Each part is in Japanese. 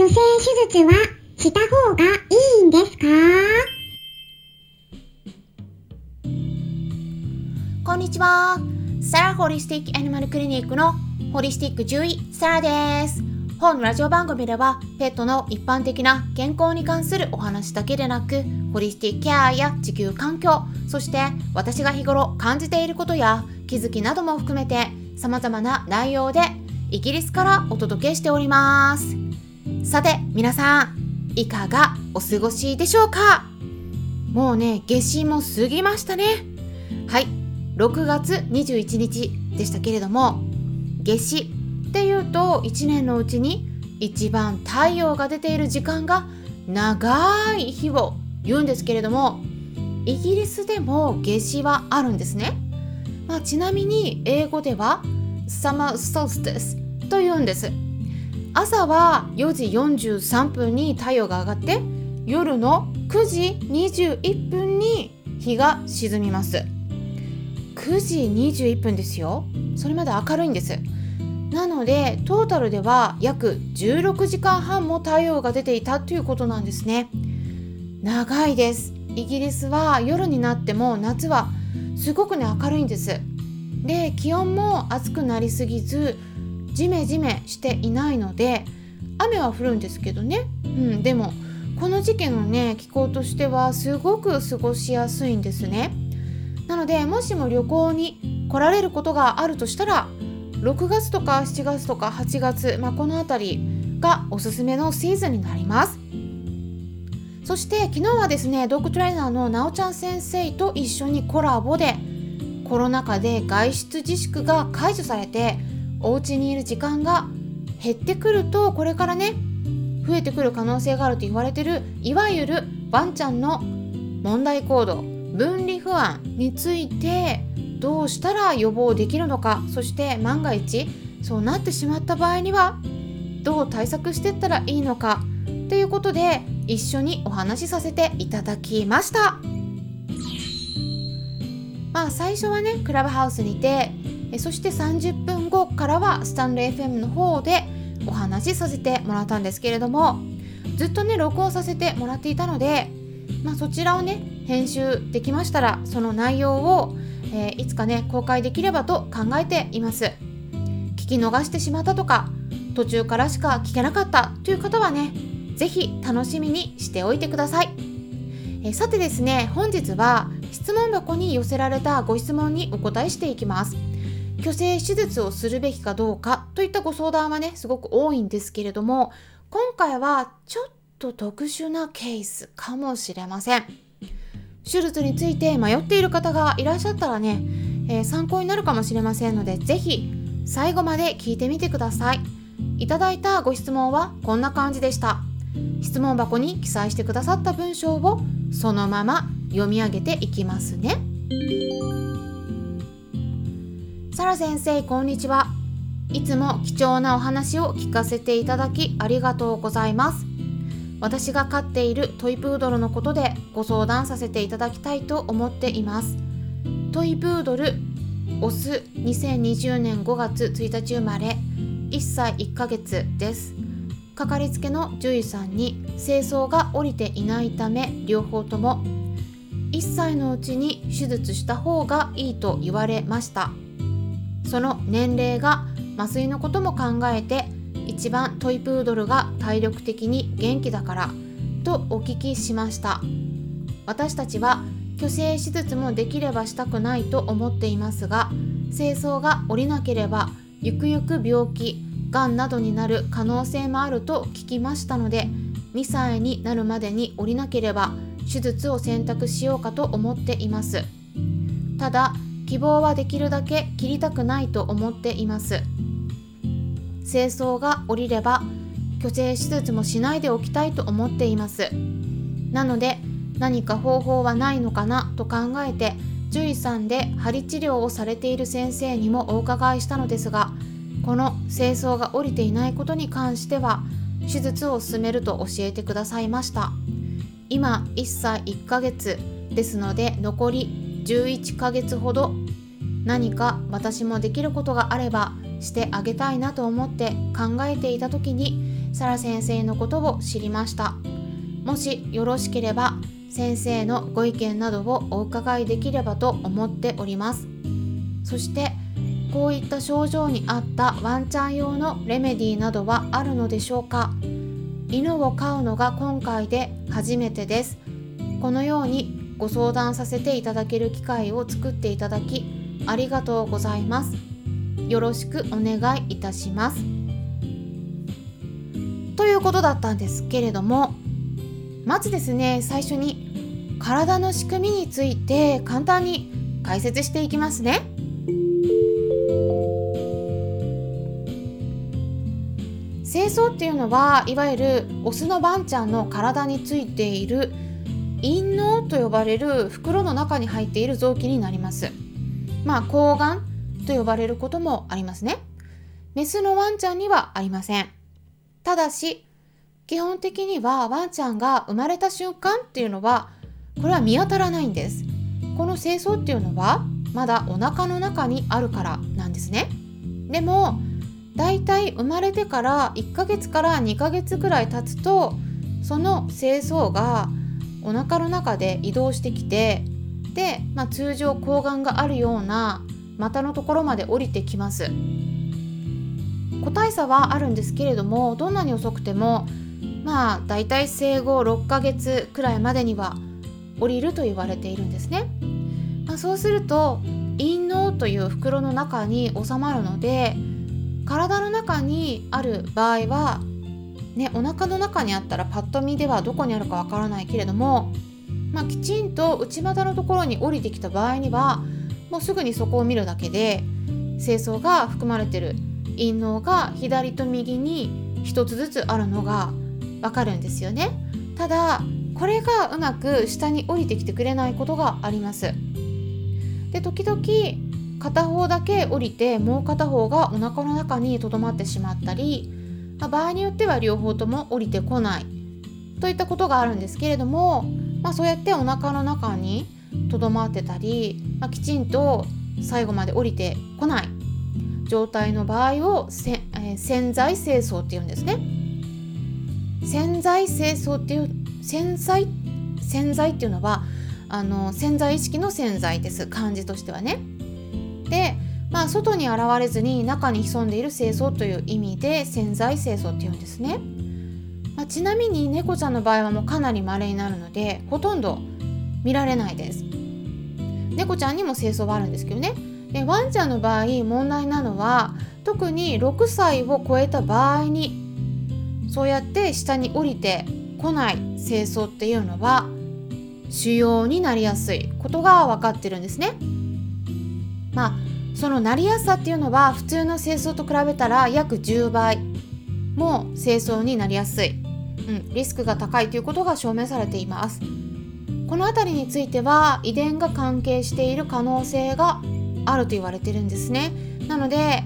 虚勢手術はした方がいいんですか？こんにちは。サラホリスティックアニマルクリニックのホリスティック獣医サラです。本ラジオ番組ではペットの一般的な健康に関するお話だけでなくホリスティックケアや地球環境そして私が日頃感じていることや気づきなども含めて様々な内容でイギリスからお届けしておりますさて皆さんいかがお過ごしでしょうか？もうね夏至も過ぎましたね。はい。6月21日でしたけれども夏至っていうと1年のうちに一番太陽が出ている時間が長い日を言うんですけれどもイギリスでも夏至はあるんですね、まあ、ちなみに英語では Summer Solstice と言うんです。朝は4時43分に太陽が上がって夜の9時21分に日が沈みます。9時21分ですよ。それまで明るいんです。なのでトータルでは約16時間半も太陽が出ていたということなんですね。長いです。イギリスは夜になっても夏はすごくね明るいんです。で気温も暑くなりすぎずジメジメしていないので雨は降るんですけどね、うん、でもこの時期のね気候としてはすごく過ごしやすいんですね。なのでもしも旅行に来られることがあるとしたら6月とか7月とか8月、まあ、この辺りがおすすめのシーズンになります。そして昨日はですねドッグトレーナーのなおちゃん先生と一緒にコラボでコロナ禍で外出自粛が解除されてお家にいる時間が減ってくるとこれからね増えてくる可能性があると言われてるいわゆるワンちゃんの問題行動分離不安についてどうしたら予防できるのかそして万が一そうなってしまった場合にはどう対策していったらいいのかということで一緒にお話しさせていただきました。まあ最初はねクラブハウスにてそして30分後からはスタンレー FM の方でお話しさせてもらったんですけれどもずっとね録音させてもらっていたので、まあ、そちらをね編集できましたらその内容を、えー、いつかね公開できればと考えています。聞き逃してしまったとか途中からしか聞けなかったという方はね是非楽しみにしておいてください、え、さてですね本日は質問箱に寄せられたご質問にお答えしていきます。虚勢手術をするべきかどうかといったご相談はねすごく多いんですけれども今回はちょっと特殊なケースかもしれません。手術について迷っている方がいらっしゃったらね、えー、参考になるかもしれませんので是非最後まで聞いてみてください。いただいたご質問はこんな感じでした。質問箱に記載してくださった文章をそのまま読み上げていきますね。サラ先生こんにちは。いつも貴重なお話を聞かせていただきありがとうございます。私が飼っているトイプードルのことでご相談させていただきたいと思っています。トイプードルオス2020年5月1日生まれ1歳1ヶ月です。かかりつけの獣医さんに清掃が下りていないため両方とも。1歳のうちに手術した方がいいと言われました。その年齢が麻酔のことも考えて一番トイプードルが体力的に元気だからとお聞きしました。私たちは虚勢手術もできればしたくないと思っていますが清掃が下りなければゆくゆく病気がんなどになる可能性もあると聞きましたので2歳になるまでに降りなければ手術を選択しようかと思っています。ただ希望はできるだけ切りたくないと思っています。清掃が下りれば虚勢手術もしないでおきたいと思っています。なので何か方法はないのかなと考えて獣医さんで針治療をされている先生にもお伺いしたのですがこの清掃が下りていないことに関しては手術を進めると教えてくださいました。今1歳1ヶ月ですので残り11ヶ月ほど何か私もできることがあればしてあげたいなと思って考えていた時にサラ先生のことを知りました。もしよろしければ先生のご意見などをお伺いできればと思っております。そしてこういった症状に合ったワンちゃん用のレメディーなどはあるのでしょうか。犬を飼うのが今回で初めてです。このようにご相談させていただける機会を作っていただきありがとうございます。よろしくお願いいたします。ということだったんですけれどもまずですね最初に体の仕組みについて簡単に解説していきますね。清掃っていうのはいわゆるオスのワンちゃんの体についている陰嚢と呼ばれる袋の中に入っている臓器になります。まあ睾丸と呼ばれることもありますね。メスのワンちゃんにはありません。ただし基本的にはワンちゃんが生まれた瞬間っていうのはこれは見当たらないんです。この清掃っていうのはまだお腹の中にあるからなんですね。でもだいたい生まれてから1ヶ月から2ヶ月ぐらい経つとその清掃がお腹の中で移動してきてで、まあ、通常睾丸があるような股のところまで降りてきます。個体差はあるんですけれどもどんなに遅くてもまあだいたい生後6ヶ月くらいまでには降りると言われているんですね、まあ、そうすると陰嚢という袋の中に収まるので体の中にある場合はねお腹の中にあったらパッと見ではどこにあるかわからないけれども、まあ、きちんと内股のところに降りてきた場合にはもうすぐにそこを見るだけで清掃が含まれてる陰嚢が左と右に1つずつあるのがわかるんですよね。ただこれがうまく下に降りてきてくれないことがあります。で時々片方だけ降りてもう片方がお腹の中にとどまってしまったり、ま、場合によっては両方とも降りてこないといったことがあるんですけれども、まあ、そうやってお腹の中にとどまってたり、まあ、きちんと最後まで降りてこない状態の場合をせ、えー、潜在清掃っていうんですね。潜在清掃っていう潜在潜在っていうのはあの潜在意識の潜在です漢字としてはね。で、まあ、外に現れずに中に潜んでいる清掃という意味で潜在清掃っていうんですね、まあ、ちなみに猫ちゃんの場合はもうかなり稀になるのでほとんど見られないです。猫ちゃんにも清掃はあるんですけどね。でワンちゃんの場合問題なのは特に6歳を超えた場合にそうやって下に降りてこない清掃っていうのは腫瘍になりやすいことが分かってるんですね。まあそのなりやすさっていうのは普通の清掃と比べたら約10倍も清掃になりやすい、うん、リスクが高いということが証明されています。この辺りについては遺伝が関係している可能性があると言われてるんですね。なので、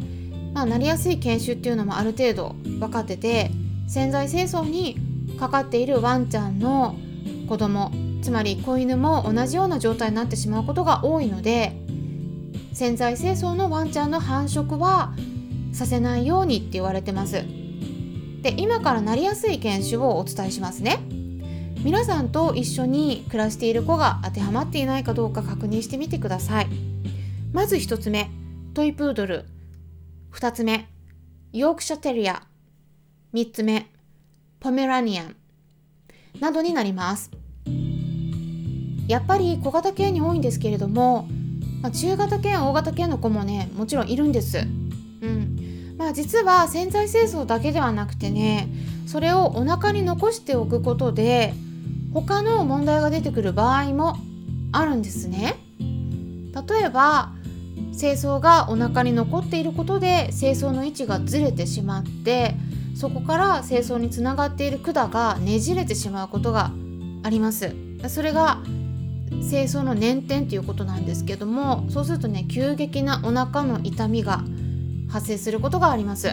まあ、なりやすい犬種っていうのもある程度分かってて潜在清掃にかかっているワンちゃんの子供つまり子犬も同じような状態になってしまうことが多いので潜在清掃のワンちゃんの繁殖はさせないようにって言われてます。で今からなりやすい犬種をお伝えしますね。皆さんと一緒に暮らしている子が当てはまっていないかどうか確認してみてください。まず1つ目トイプードル。2つ目ヨークシャテリア。3つ目ポメラニアン。などになります。やっぱり小型犬に多いんですけれどもまあ、中型犬大型犬の子もねもちろんいるんです。うんまあ、実は潜在清掃だけではなくてねそれをお腹に残しておくことで他の問題が出てくる場合もあるんですね。例えば清掃がお腹に残っていることで清掃の位置がずれてしまってそこから清掃につながっている管がねじれてしまうことがあります。それが清掃の捻転ということなんですけどもそうするとね急激なお腹の痛みが発生することがあります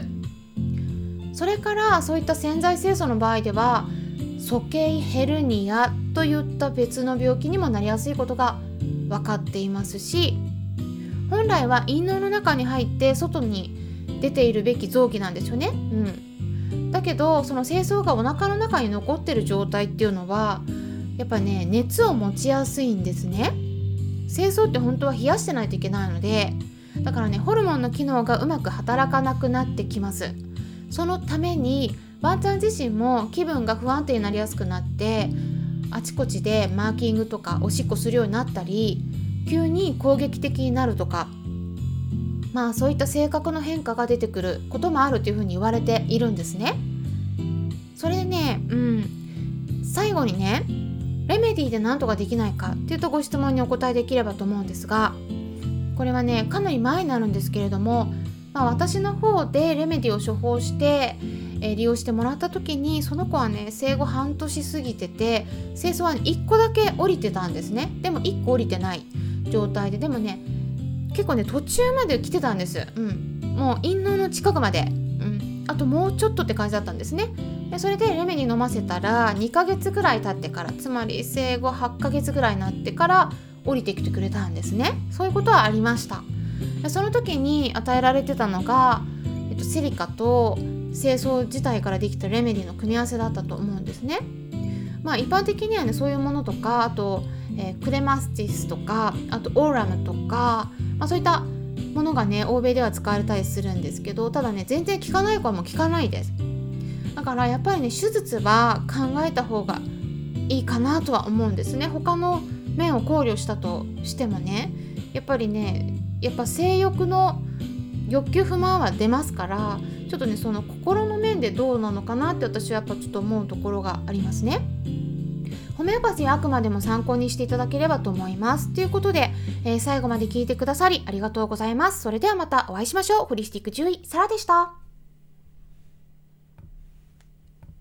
それからそういった潜在清掃の場合では鼠径ヘルニアといった別の病気にもなりやすいことが分かっていますし本来は陰嚢の中に入って外に出ているべき臓器なんですよね。うん、だけどその精巣がお腹の中に残ってる状態っていうのはやっぱね熱を持ちやすいんですね。精巣って本当は冷やしてないといけないのでだからねホルモンの機能がうまく働かなくなってきますそのためにワンちゃん自身も気分が不安定になりやすくなってあちこちでマーキングとかおしっこするようになったり急に攻撃的になるとかまあそういった性格の変化が出てくることもあるというふうに言われているんですね。それでね、うん、最後にねレメディで何とかできないかっていうとご質問にお答えできればと思うんですがこれはねかなり前になるんですけれども、まあ、私の方でレメディを処方して、えー、利用してもらった時にその子はね生後半年過ぎてて清掃は1個だけ降りてたんですね。でも1個降りてない状態ででもね結構ね途中まで来てたんです、うん、もう陰嚢の近くまで、うん、あともうちょっとって感じだったんですね。でそれでレメに飲ませたら2ヶ月ぐらい経ってからつまり生後8ヶ月ぐらいになってから降りてきてくれたんですね。そういうことはありました。でその時に与えられてたのが、えっと、セリカと清掃自体からできたレメディの組み合わせだったと思うんですね。まあ一般的にはねそういうものとかあと、えー、クレマスティスとかあとオーラムとか、まあ、そういったものがね欧米では使われたりするんですけどただね全然効かない子はもう効かないです。だからやっぱりね手術は考えた方がいいかなとは思うんですね他の面を考慮したとしてもねやっぱりねやっぱ性欲の欲求不満は出ますからちょっとねその心の面でどうなのかなって私はやっぱちょっと思うところがありますね。ホメオパシーはあくまでも参考にしていただければと思います。ということで、えー、最後まで聞いてくださりありがとうございます。それではまたお会いしましょう。ホリスティック獣医、サラでした。